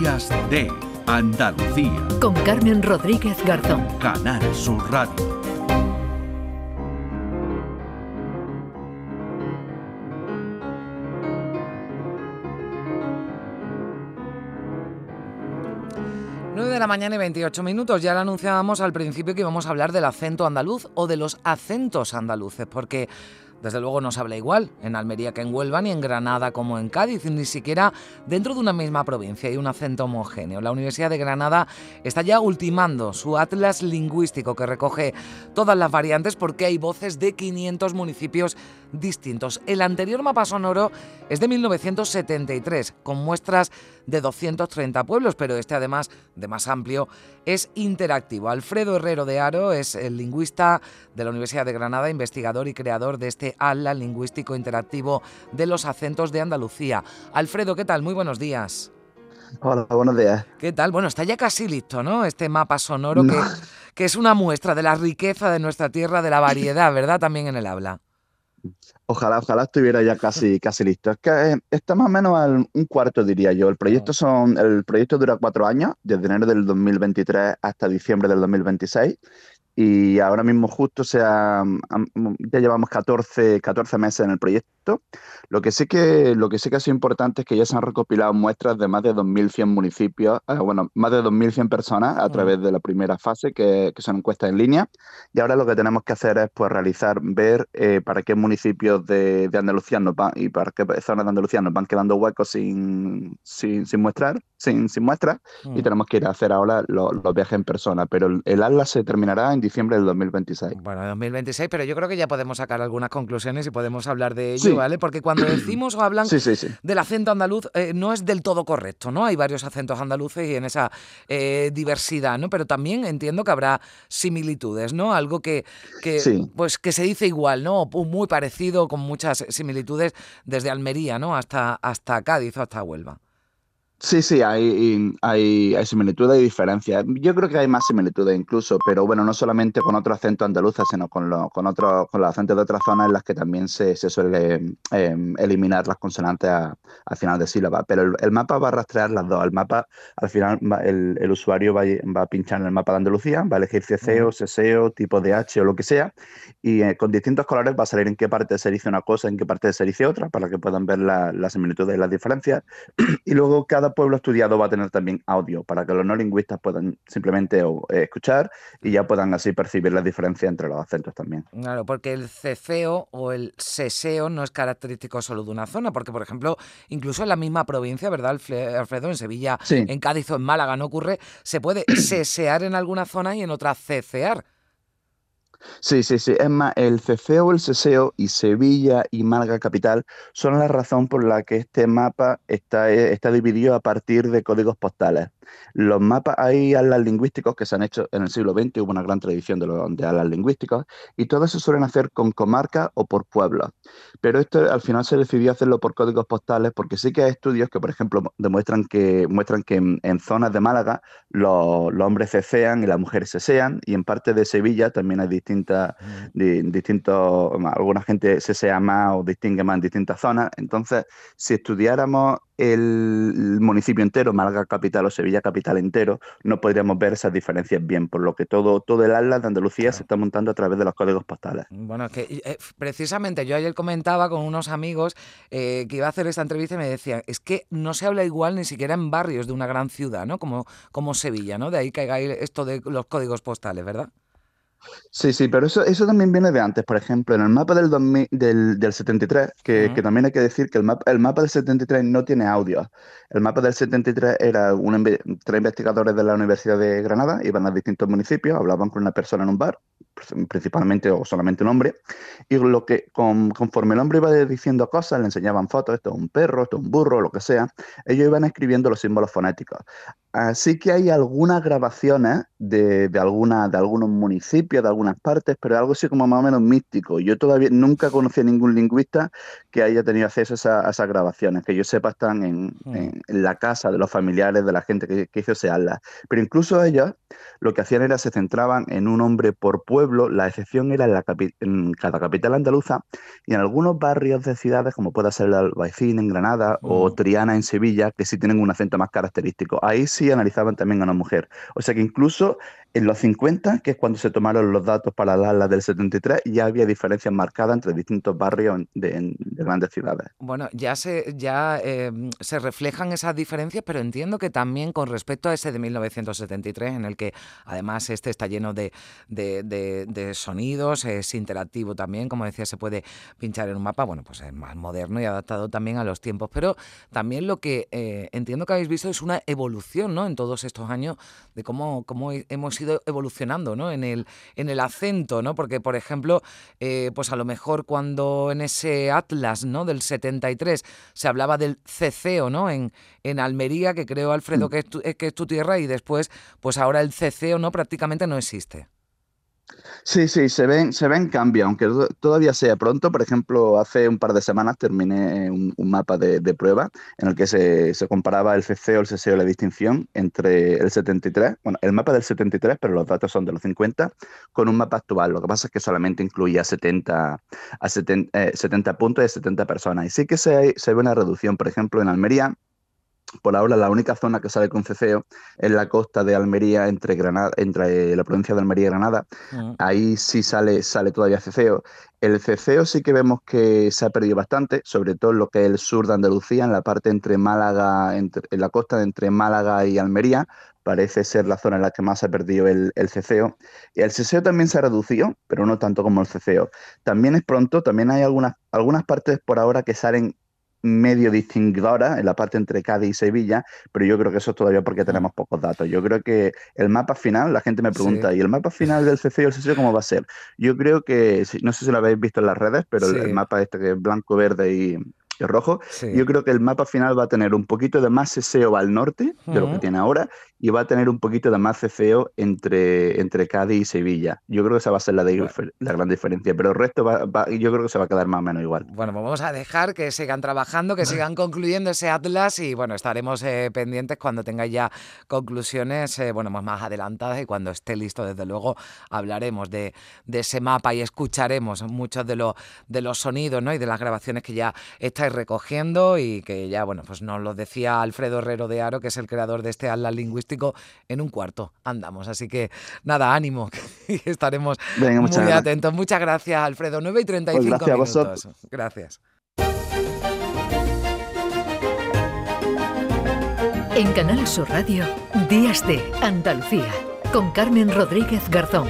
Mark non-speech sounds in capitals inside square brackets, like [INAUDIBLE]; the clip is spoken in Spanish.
Días de Andalucía. Con Carmen Rodríguez Garzón. Canal Sur Radio. de la mañana y 28 minutos. Ya lo anunciábamos al principio que íbamos a hablar del acento andaluz o de los acentos andaluces, porque desde luego no se habla igual en Almería que en Huelva, ni en Granada como en Cádiz, ni siquiera dentro de una misma provincia hay un acento homogéneo. La Universidad de Granada está ya ultimando su atlas lingüístico que recoge todas las variantes porque hay voces de 500 municipios distintos. El anterior mapa sonoro es de 1973, con muestras de 230 pueblos, pero este además de más amplio es interactivo. Alfredo Herrero de Aro es el lingüista de la Universidad de Granada, investigador y creador de este ala lingüístico interactivo de los acentos de Andalucía. Alfredo, ¿qué tal? Muy buenos días. Hola, buenos días. ¿Qué tal? Bueno, está ya casi listo, ¿no? Este mapa sonoro que, que es una muestra de la riqueza de nuestra tierra, de la variedad, ¿verdad? También en el habla. Ojalá, ojalá estuviera ya casi, [LAUGHS] casi listo. Es que eh, está más o menos al un cuarto, diría yo. El proyecto, son, el proyecto dura cuatro años, desde enero del 2023 hasta diciembre del 2026 y ahora mismo justo sea, ya llevamos 14, 14 meses en el proyecto. Lo que sí que, lo que sí que ha sido importante es que ya se han recopilado muestras de más de 2.100 municipios, eh, bueno, más de 2.100 personas a través de la primera fase, que, que, son encuestas en línea. Y ahora lo que tenemos que hacer es pues, realizar, ver eh, para qué municipios de, de Andalucía nos van, y para qué zonas de Andalucía nos van quedando huecos sin, sin, sin muestrar, sin, sin muestras, y tenemos que ir a hacer ahora los, los viajes en persona. Pero el, el atlas se terminará en diciembre del 2026. Bueno, 2026, pero yo creo que ya podemos sacar algunas conclusiones y podemos hablar de ello, ¿vale? [CLEARS THROAT] Porque cuando decimos o hablan del acento andaluz, eh, no es del todo correcto, ¿no? Hay varios acentos andaluces y en esa eh, diversidad, ¿no? Pero también entiendo que habrá similitudes, ¿no? Algo que, que, pues, que se dice igual, ¿no? Muy parecido, con muchas similitudes desde Almería, ¿no? Hasta, hasta Cádiz o hasta Huelva. Sí, sí, hay, hay, hay similitudes y diferencias. Yo creo que hay más similitudes incluso, pero bueno, no solamente con otro acento andaluza, sino con, lo, con, otro, con los acentos de otras zonas en las que también se, se suele em, eliminar las consonantes al final de sílaba. Pero el, mapa va a rastrear las dos. El mapa, al final, el, el, usuario va, va, a pinchar en el mapa de Andalucía, va a elegir CCO, SSEO, tipo de H o lo que sea, y eh, con distintos colores va a salir en qué parte se dice una cosa, en qué parte se dice otra, para que puedan ver las similitudes y las diferencias. [CLEARS THROAT] y luego cada pueblo estudiado va a tener también audio para que los no lingüistas puedan simplemente eh, escuchar y ya puedan así percibir la diferencia entre los acentos también. Claro, porque el ceceo o el seseo no es característico solo de una zona, porque por ejemplo, incluso en la misma provincia, ¿verdad, Alfredo? En Sevilla, en Cádiz o en Málaga no ocurre, se puede [CLEARS THROAT] sesear en alguna zona y en otra cecear. Sí, sí, sí. Es más, el ceceo, el ceseo y Sevilla y Málaga capital son la razón por la que este mapa está, eh, está dividido a partir de códigos postales. Los mapas, hay alas lingüísticos que se han hecho en el siglo XX, hubo una gran tradición de, los, de alas lingüísticos, y todos se suelen hacer con comarca o por pueblos. Pero esto al final se decidió hacerlo por códigos postales porque sí que hay estudios que, por ejemplo, demuestran que, muestran que en, zonas de Málaga los, hombres cecean y las mujeres sean y en parte de Sevilla también hay distintas, distintos, alguna gente sesea más o distingue más en distintas zonas. Entonces, si estudiáramos el municipio entero, Málaga capital o Sevilla capital entero, no podríamos ver esas diferencias bien, por lo que todo, todo el atlas de Andalucía se está montando a través de los códigos postales. Bueno, es que eh, precisamente yo ayer comentaba con unos amigos eh, que iba a hacer esta entrevista y me decían, es que no se habla igual ni siquiera en barrios de una gran ciudad, ¿no? Como, como Sevilla, ¿no? De ahí caiga esto de los códigos postales, ¿verdad? Sí, sí, pero eso, eso también viene de antes. Por ejemplo, en el mapa del, del, del 73, que, que, también hay que decir que el mapa, el mapa del 73 no tiene audio. El mapa del 73 era un, tres investigadores de la Universidad de Granada, iban a distintos municipios, hablaban con una persona en un bar, principalmente o solamente un hombre, y lo que conforme el hombre iba diciendo cosas, le enseñaban fotos, esto es un perro, esto es un burro, lo que sea, ellos iban escribiendo los símbolos fonéticos. Así que hay algunas grabaciones de, de, alguna, de algunos municipios, de algunas partes, pero algo así como más o menos místico. Yo todavía nunca conocí a ningún lingüista que haya tenido acceso a, esas grabaciones, que yo sepa están en, mm. en, la casa de los familiares de la gente que, que hizo ese ala. Pero incluso ellos lo que hacían era se centraban en un hombre por pueblo, la excepción era en, la en cada capital andaluza y en algunos barrios de ciudades, como pueda ser el Albaicín en Granada o mm. Triana en Sevilla, que sí tienen un acento más característico. Ahí sí sí analizaban también a una mujer. O sea que incluso en los 50, que es cuando se tomaron los datos para la ala del 73, ya había diferencias marcadas entre distintos barrios de, grandes ciudades. Bueno, ya, se, ya em, se reflejan esas diferencias, pero entiendo que también con respecto a ese de 1973, en el que además este está lleno de, de, sonidos, es interactivo también, como decía, se puede pinchar en un mapa, bueno, pues es más moderno y adaptado también a los tiempos, pero también lo que eh, entiendo que habéis visto es una evolución ¿no? en todos estos años de cómo, cómo hemos ido evolucionando ¿no? en, el, en el acento, ¿no? porque por ejemplo, eh, pues a lo mejor cuando en ese Atlas ¿no? del 73 se hablaba del ceceo ¿no? en, en Almería, que creo Alfredo mm. que es, tu, que es tu tierra, y después, pues ahora el ceceo ¿no? prácticamente no existe. Sí, sí, se ven, se ven cambios, aunque todavía sea pronto. Por ejemplo, hace un par de semanas terminé un, mapa de, prueba en el que se, comparaba el CCO, el CSEO, la distinción entre el 73, bueno, el mapa del 73, pero los datos son de los 50, con un mapa actual. Lo que pasa es que solamente incluía 70, a 70, 70 eh, puntos de 70 personas. Y sí que se, se ve una reducción. Por ejemplo, en Almería por ahora la única zona que sale con ceceo es la costa de Almería entre Granada, entre la provincia de Almería y Granada. Mm. Ahí sí sale, sale todavía ceceo. El ceceo sí que vemos que se ha perdido bastante, sobre todo en lo que es el sur de Andalucía, en la parte entre Málaga, entre, en la costa entre Málaga y Almería, parece ser la zona en la que más se ha perdido el, el ceceo. Y el ceceo también se ha reducido, pero no tanto como el ceceo. También es pronto, también hay algunas, algunas partes por ahora que salen medio distinguidora en la parte entre Cádiz y Sevilla, pero yo creo que eso es todavía porque tenemos pocos datos. Yo creo que el mapa final, la gente me pregunta, ¿y el mapa final del CC y el CC cómo va a ser? Yo creo que, no sé si lo habéis visto en las redes, pero el, mapa este que es blanco, verde y, rojo. Yo creo que el mapa final va a tener un poquito de más seseo al norte de lo que tiene ahora y va a tener un poquito de más ceceo entre, entre Cádiz y Sevilla. Yo creo que esa va a ser la, la gran diferencia, pero el resto va, yo creo que se va a quedar más o menos igual. Bueno, pues vamos a dejar que sigan trabajando, que [LAUGHS] sigan concluyendo ese atlas y bueno, estaremos eh, pendientes cuando tengáis ya conclusiones eh, bueno, más adelantadas y cuando esté listo, desde luego, hablaremos de, de ese mapa y escucharemos muchos de, los de los sonidos ¿no? y de las grabaciones que ya estáis recogiendo y que ya, bueno, pues nos lo decía Alfredo Herrero de Aro, que es el creador de este atlas lingüístico, en un cuarto andamos. Así que nada, ánimo, [LAUGHS] y estaremos muy atentos. Muchas gracias, Alfredo. 9 y 35 pues gracias minutos. Gracias. En Canal Sur Radio, Días de Andalucía, con Carmen Rodríguez Garzón.